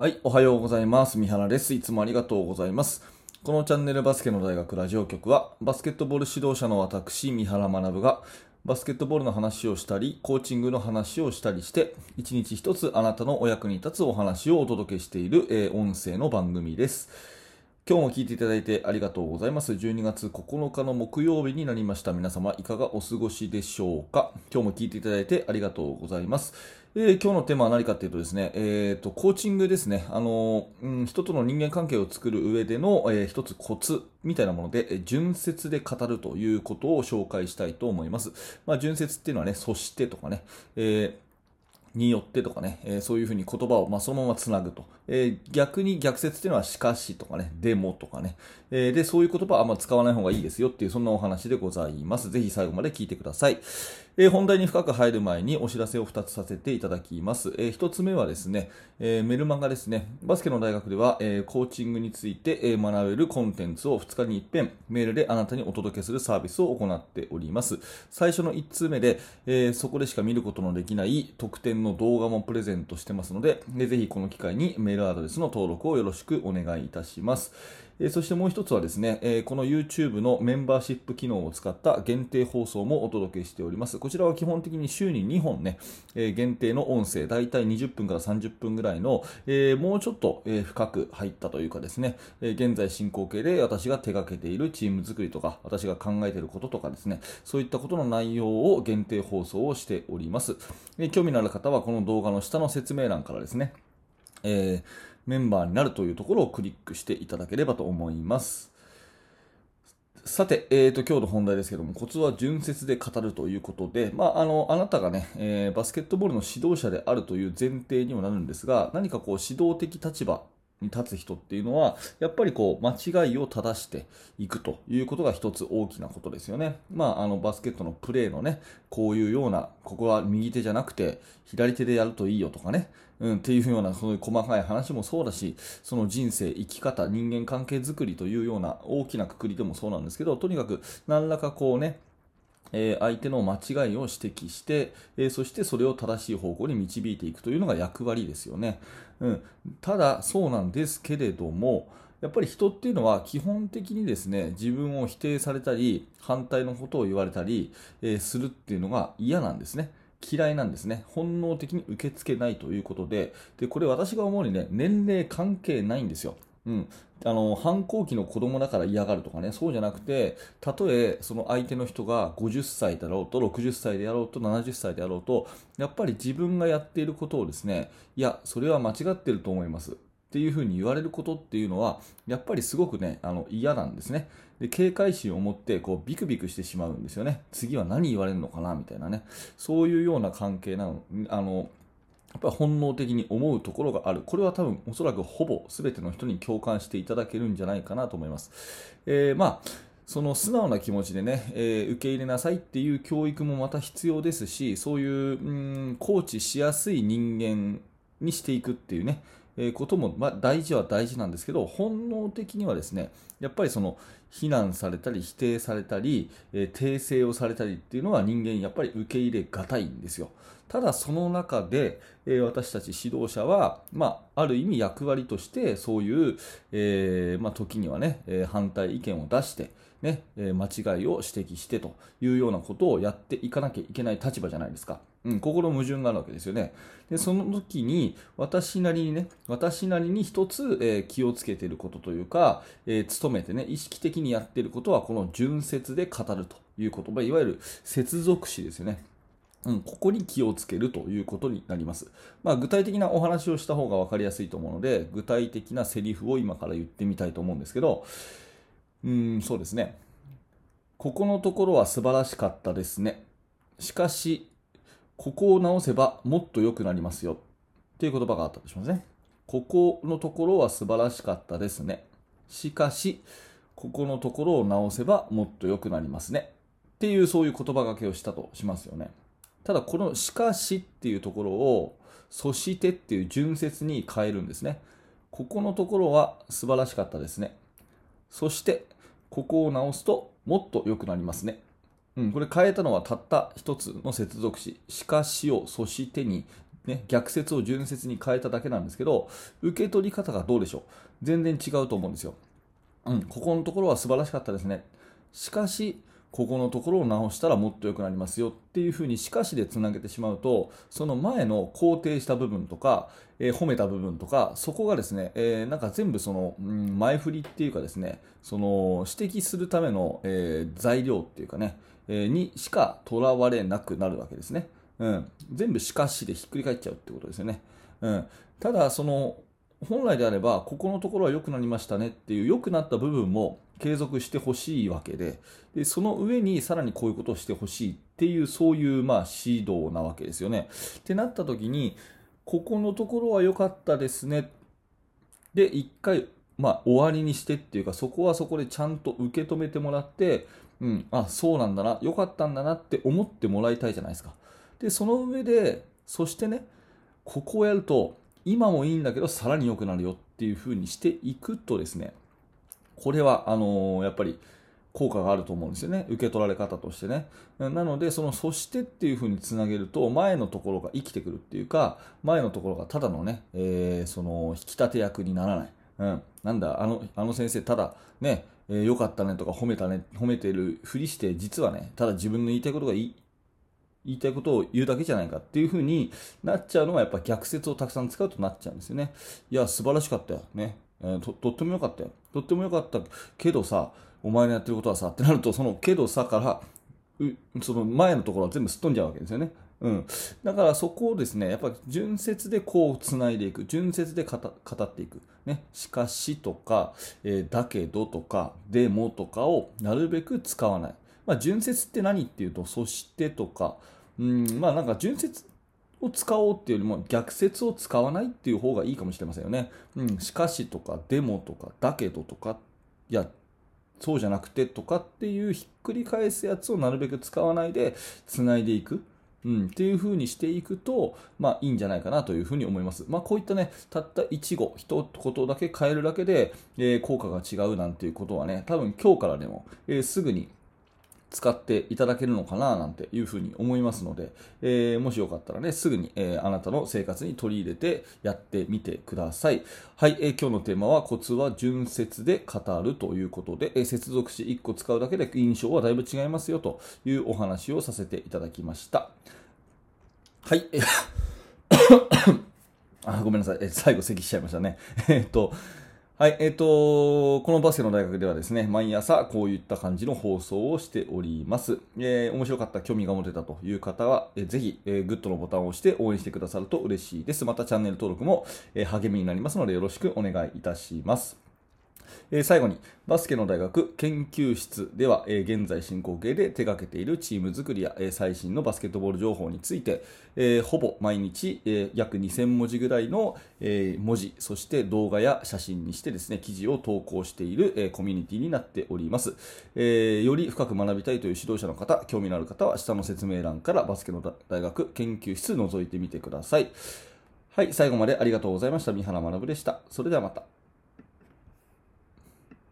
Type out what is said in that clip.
はい、おはようございます。三原です。いつもありがとうございます。このチャンネルバスケの大学ラジオ局は、バスケットボール指導者の私、三原学が、バスケットボールの話をしたり、コーチングの話をしたりして、一日一つあなたのお役に立つお話をお届けしている、えー音声の番組です。今日も聞いていただいてありがとうございます。12月9日の木曜日になりました。皆様いかがお過ごしでしょうか？今日も聞いていただいてありがとうございます。えー今日のテーマは何かというとですね、えーと、コーチングですね。あの、うん、人との人間関係を作る上での、えー一つコツみたいなもので、え純説で語るということを紹介したいと思います。まあ、純説っていうのはね、そしてとかね、えーによってとかね、えーそういうふうに言葉を、ま、そのままつなぐと。えー逆に逆説っていうのはしかしとかね、でもとかね。えーで、そういう言葉はあんま使わない方がいいですよっていう、そんなお話でございます。ぜひ最後まで聞いてください。えー本題に深く入る前にお知らせを2つさせていただきます。え1つ目はですね、えーメルマガですね。バスケの大学では、えコーチングについて、学べるコンテンツを2日に一遍メールであなたにお届けするサービスを行っております。最初の1通目で、えそこでしか見ることのできない特典の動画もプレゼントしてますので、でぜひこの機会にメールアドレスの登録をよろしくお願いいたします。えそしてもう一つはですね、えこの YouTube のメンバーシップ機能を使った限定放送もお届けしております。こちらは基本的に週に2本ね、え限定の音声、だいたい20分から30分ぐらいの、えもうちょっと、え深く入ったというかですね、え現在進行形で私が手掛けているチーム作りとか、私が考えていることとかですね、そういったことの内容を限定放送をしております。え興味のある方はこの動画の下の説明欄からですね、えーメンバーになるというところをクリックしていただければと思います。さて、えー、と今日の本題ですけども、コツは純説で語るということで、まあ、あのあなたがね、えーバスケットボールの指導者であるという前提にもなるんですが、何かこう指導的立場に立つ人っていうのは、やっぱりこう間違いを正していくということが一つ大きなことですよね。まあ、あのバスケットのプレーのね、こういうような、ここは右手じゃなくて左手でやるといいよとかね、うん、っていうようなそういう細かい話もそうだし、その人生、生き方、人間関係づくりというような大きなくくりでもそうなんですけど、とにかく何らかこうね、えー相手の間違いを指摘して、えーそしてそれを正しい方向に導いていくというのが役割ですよね。うん、ただ、そうなんですけれども、やっぱり人っていうのは基本的にですね、自分を否定されたり、反対のことを言われたり、えーするっていうのが嫌なんですね。嫌いなんですね。本能的に受け付けないということで、で、これ私が思うにね、年齢関係ないんですよ。うん。あの、反抗期の子供だから嫌がるとかね、そうじゃなくて、たとえその相手の人が50歳だろうと、60歳であろうと、70歳であろうと、やっぱり自分がやっていることをですね、いや、それは間違ってると思います。っていうふうに言われることっていうのは、やっぱりすごくね、あの嫌なんですね。で警戒心を持ってこうビクビクしてしまうんですよね。次は何言われるのかなみたいなね。そういうような関係なの。あのやっぱり本能的に思うところがある。これは多分おそらくほぼ全ての人に共感していただけるんじゃないかなと思います。えーまあその素直な気持ちでね、えー受け入れなさいっていう教育もまた必要ですし、そういう、うん、コーチしやすい人間にしていくっていうね、ことも、まあ、大事は大事なんですけど、本能的にはですね、やっぱりその、非難されたり、否定されたり、えー訂正をされたりっていうのは人間やっぱり受け入れがたいんですよ。ただその中で、えー私たち指導者は、まあ、ある意味役割として、そういう、えーまあ、時にはね、えー反対意見を出して、ね、間違いを指摘してというようなことをやっていかなきゃいけない立場じゃないですか。うん、心矛盾があるわけですよね。で、その時に、私なりにね、私なりに一つ、えー気をつけていることというか、えー努めてね、意識的にやっていることは、この純説で語るという言葉、いわゆる接続詞ですよね。うん、ここに気をつけるということになります。まあ、具体的なお話をした方が分かりやすいと思うので、具体的なセリフを今から言ってみたいと思うんですけど、うん、そうですね。ここのところは素晴らしかったですね。しかし、ここを直せばもっと良くなりますよ。っていう言葉があったとしますね。ここのところは素晴らしかったですね。しかし、ここのところを直せばもっと良くなりますね。っていうそういう言葉がけをしたとしますよね。ただこのしかしっていうところをそしてっていう順節に変えるんですね。ここのところは素晴らしかったですね。そしてここを直すともっと良くなりますね。うん、これ変えたのはたった一つの接続詞、しかしをそしてに。ね、逆説を順説に変えただけなんですけど、受け取り方がどうでしょう。全然違うと思うんですよ。うん、ここのところは素晴らしかったですね。しかし、ここのところを直したらもっと良くなりますよっていうふうにしかしでつなげてしまうとその前の肯定した部分とか、えー、褒めた部分とかそこがですね、えー、なんか全部その、うん、前振りっていうかですねその指摘するための、えー、材料っていうかね、え、にしかとらわれなくなるわけですね、うん、全部しかしでひっくり返っちゃうってことですよね、うん、ただその本来であればここのところは良くなりましたねっていう良くなった部分も継続してほしいわけででその上にさらにこういうことをしてほしいっていうそういうまあ指導なわけですよね。ってなった時にここのところは良かったですねで一回まあ、終わりにしてっていうかそこはそこでちゃんと受け止めてもらって、うん、あそうなんだな良かったんだなって思ってもらいたいじゃないですか。でその上でそしてねここをやると今もいいんだけどさらに良くなるよっていう風にしていくとですねこれは、あのー、やっぱり効果があると思うんですよね。受け取られ方としてね。なので、その、そしてっていう風につなげると、前のところが生きてくるっていうか、前のところがただのね、えー、その、引き立て役にならない。うん。なんだ、あの、あの先生、ただ、ね、えー、かったねとか褒めたね、褒めてるふりして、実はね、ただ自分の言いたいことがいい、言いたいことを言うだけじゃないかっていう風になっちゃうのはやっぱ逆説をたくさん使うとなっちゃうんですよね。いや、素晴らしかったよ。ね。えー、ととってもよかったよ。とってもよかったけどさ、お前のやってることはさ、ってなると、そのけどさから、その前のところは全部すっ飛んじゃうわけですよね。うん。だからそこをですね、やっぱり純説でこう繋いでいく。純説で語っていく。ね。しかしとか、えー、だけどとか、でもとかをなるべく使わない。まあ、純説って何っていうと、そしてとか、うん、まあなんか純説を使おうっていうよりも逆説を使わないっていう方がいいかもしれませんよね。うん、しかしとか、でもとか、だけどとか、いや、そうじゃなくてとかっていうひっくり返すやつをなるべく使わないで繋いでいく。うん、っていう風にしていくと、まあいいんじゃないかなというふうに思います。まあこういったね、たった1語、一言だけ変えるだけで、えー、効果が違うなんていうことはね、多分今日からでも、えー、すぐに使っていただけるのかななんていうふうに思いますので、えー、もしよかったらね、すぐに、えー、あなたの生活に取り入れてやってみてください。はい、えー、今日のテーマはコツは順接で語るということで、え接続詞1個使うだけで印象はだいぶ違いますよというお話をさせていただきました。はい、あごめんなさい、最後咳しちゃいましたね。えっとはい、えっ、ー、と、このバスケの大学ではですね、毎朝こういった感じの放送をしております。えー、面白かった、興味が持てたという方は、えー、ぜひ、えー、グッドのボタンを押して応援してくださると嬉しいです。またチャンネル登録も、えー、励みになりますのでよろしくお願いいたします。えー、最後に、バスケの大学研究室では、えー、現在進行形で手掛けているチーム作りや、えー、最新のバスケットボール情報について、えほぼ毎日、え約2000文字ぐらいの、え文字、そして動画や写真にしてですね、記事を投稿している、えコミュニティになっております、えより深く学びたいという指導者の方、興味のある方は下の説明欄からバスケの大学研究室覗いてみてください。はい、最後までありがとうございました。三原学でした。それではまた。